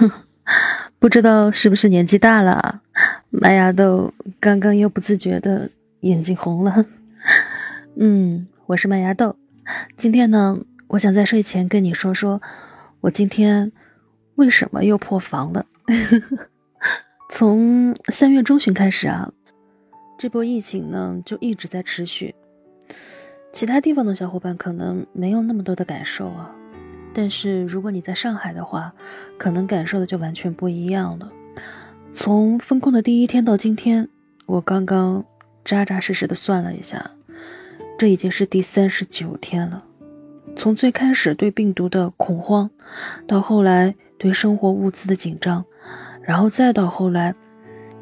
不知道是不是年纪大了，麦芽豆刚刚又不自觉的眼睛红了。嗯，我是麦芽豆，今天呢，我想在睡前跟你说说，我今天为什么又破防了。从三月中旬开始啊，这波疫情呢就一直在持续，其他地方的小伙伴可能没有那么多的感受啊。但是如果你在上海的话，可能感受的就完全不一样了。从封控的第一天到今天，我刚刚扎扎实实的算了一下，这已经是第三十九天了。从最开始对病毒的恐慌，到后来对生活物资的紧张，然后再到后来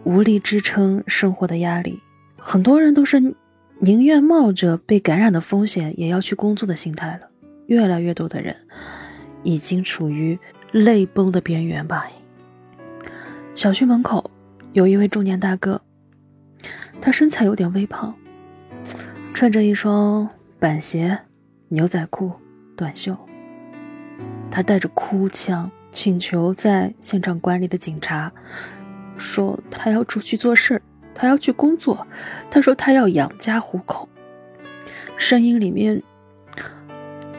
无力支撑生活的压力，很多人都是宁愿冒着被感染的风险也要去工作的心态了。越来越多的人。已经处于泪崩的边缘吧。小区门口有一位中年大哥，他身材有点微胖，穿着一双板鞋、牛仔裤、短袖。他带着哭腔请求在现场管理的警察，说他要出去做事他要去工作，他说他要养家糊口。声音里面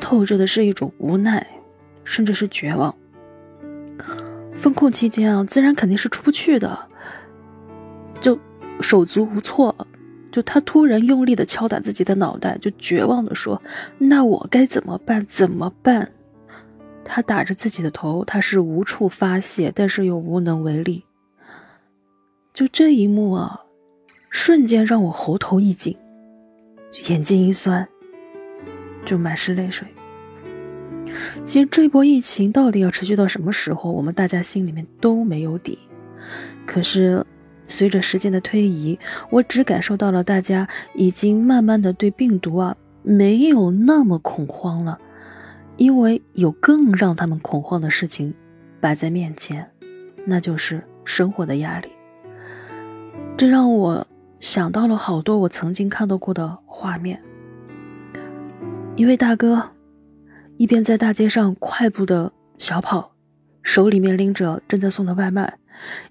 透着的是一种无奈。甚至是绝望。封控期间啊，自然肯定是出不去的，就手足无措。就他突然用力的敲打自己的脑袋，就绝望的说：“那我该怎么办？怎么办？”他打着自己的头，他是无处发泄，但是又无能为力。就这一幕啊，瞬间让我喉头一紧，眼睛一酸，就满是泪水。其实这波疫情到底要持续到什么时候，我们大家心里面都没有底。可是随着时间的推移，我只感受到了大家已经慢慢的对病毒啊没有那么恐慌了，因为有更让他们恐慌的事情摆在面前，那就是生活的压力。这让我想到了好多我曾经看到过的画面。一位大哥。一边在大街上快步的小跑，手里面拎着正在送的外卖，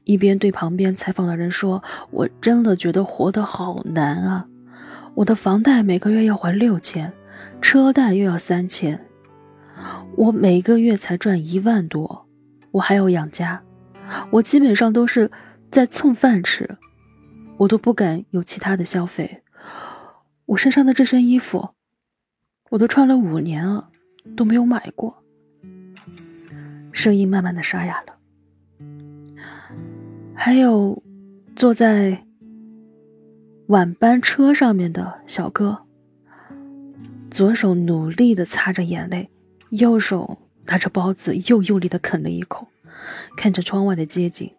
一边对旁边采访的人说：“我真的觉得活得好难啊！我的房贷每个月要还六千，车贷又要三千，我每个月才赚一万多，我还要养家，我基本上都是在蹭饭吃，我都不敢有其他的消费。我身上的这身衣服，我都穿了五年了。”都没有买过，声音慢慢的沙哑了。还有坐在晚班车上面的小哥，左手努力的擦着眼泪，右手拿着包子又用力的啃了一口，看着窗外的街景。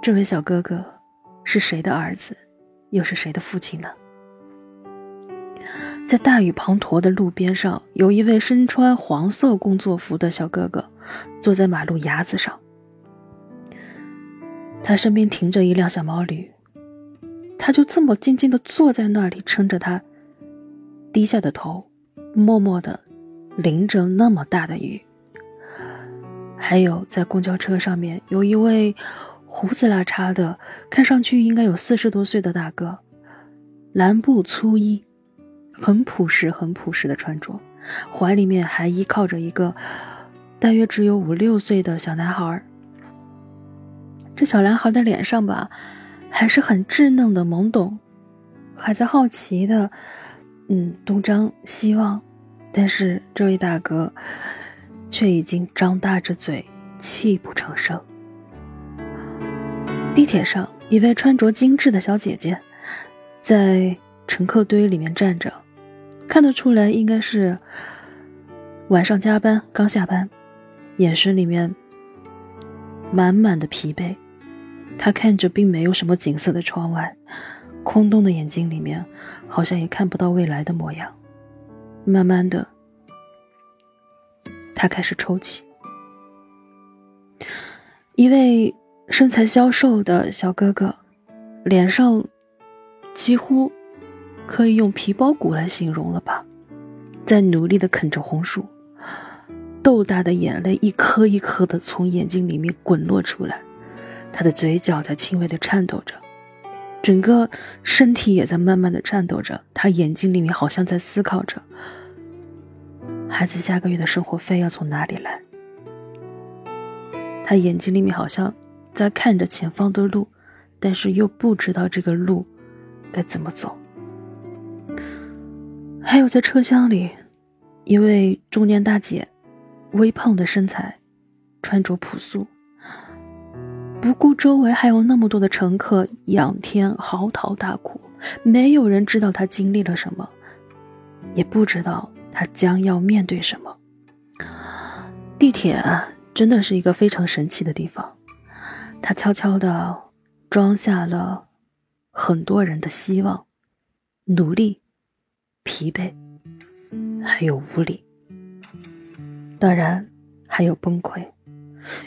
这位小哥哥是谁的儿子，又是谁的父亲呢？在大雨滂沱的路边上，有一位身穿黄色工作服的小哥哥，坐在马路牙子上。他身边停着一辆小毛驴，他就这么静静的坐在那里，撑着他低下的头，默默的淋着那么大的雨。还有在公交车上面，有一位胡子拉碴的，看上去应该有四十多岁的大哥，蓝布粗衣。很朴实，很朴实的穿着，怀里面还依靠着一个大约只有五六岁的小男孩。这小男孩的脸上吧，还是很稚嫩的、懵懂，还在好奇的，嗯，东张西望。但是这位大哥却已经张大着嘴，泣不成声。地铁上，一位穿着精致的小姐姐在乘客堆里面站着。看得出来，应该是晚上加班刚下班，眼神里面满满的疲惫。他看着并没有什么景色的窗外，空洞的眼睛里面好像也看不到未来的模样。慢慢的，他开始抽泣。一位身材消瘦的小哥哥，脸上几乎。可以用皮包骨来形容了吧，在努力的啃着红薯，豆大的眼泪一颗一颗的从眼睛里面滚落出来，他的嘴角在轻微的颤抖着，整个身体也在慢慢的颤抖着。他眼睛里面好像在思考着，孩子下个月的生活费要从哪里来。他眼睛里面好像在看着前方的路，但是又不知道这个路该怎么走。还有在车厢里，一位中年大姐。微胖的身材，穿着朴素，不顾周围还有那么多的乘客仰天嚎啕大哭，没有人知道他经历了什么，也不知道他将要面对什么。地铁真的是一个非常神奇的地方，它悄悄地装下了很多人的希望、努力、疲惫，还有无力。当然，还有崩溃。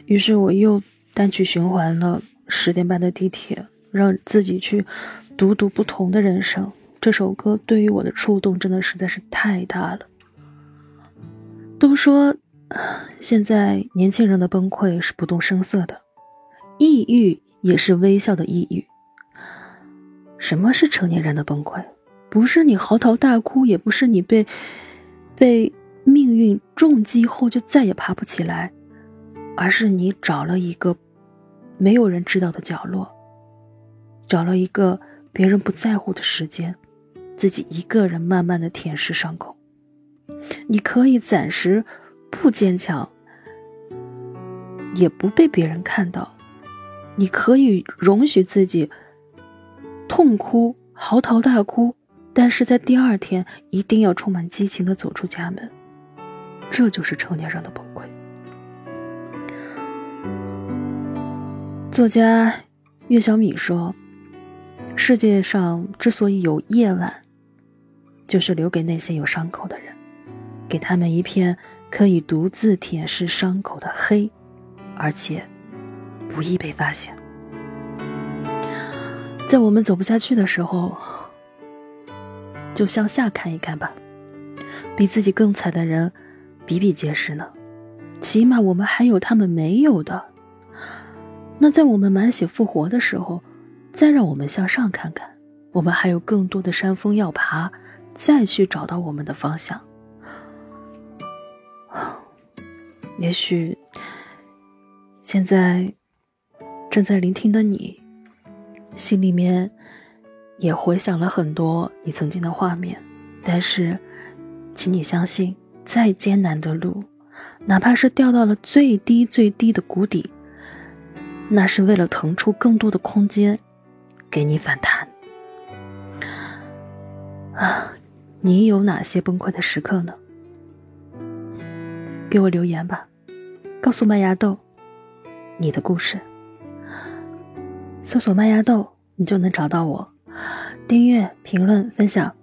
于是我又单曲循环了十点半的地铁，让自己去读读不同的人生。这首歌对于我的触动真的实在是太大了。都说现在年轻人的崩溃是不动声色的，抑郁也是微笑的抑郁。什么是成年人的崩溃？不是你嚎啕大哭，也不是你被被。命运重击后就再也爬不起来，而是你找了一个没有人知道的角落，找了一个别人不在乎的时间，自己一个人慢慢的舔舐伤口。你可以暂时不坚强，也不被别人看到，你可以容许自己痛哭、嚎啕大哭，但是在第二天一定要充满激情的走出家门。这就是成年人的崩溃。作家岳小米说：“世界上之所以有夜晚，就是留给那些有伤口的人，给他们一片可以独自舔舐伤口的黑，而且不易被发现。在我们走不下去的时候，就向下看一看吧，比自己更惨的人。”比比皆是呢，起码我们还有他们没有的。那在我们满血复活的时候，再让我们向上看看，我们还有更多的山峰要爬，再去找到我们的方向。也许现在正在聆听的你，心里面也回想了很多你曾经的画面，但是，请你相信。再艰难的路，哪怕是掉到了最低最低的谷底，那是为了腾出更多的空间，给你反弹。啊，你有哪些崩溃的时刻呢？给我留言吧，告诉麦芽豆你的故事。搜索麦芽豆，你就能找到我。订阅、评论、分享，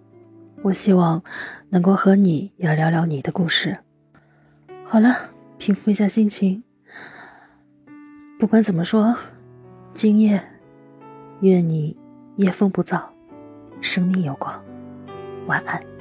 我希望。能够和你也聊聊你的故事。好了，平复一下心情。不管怎么说，今夜愿你夜风不燥，生命有光。晚安。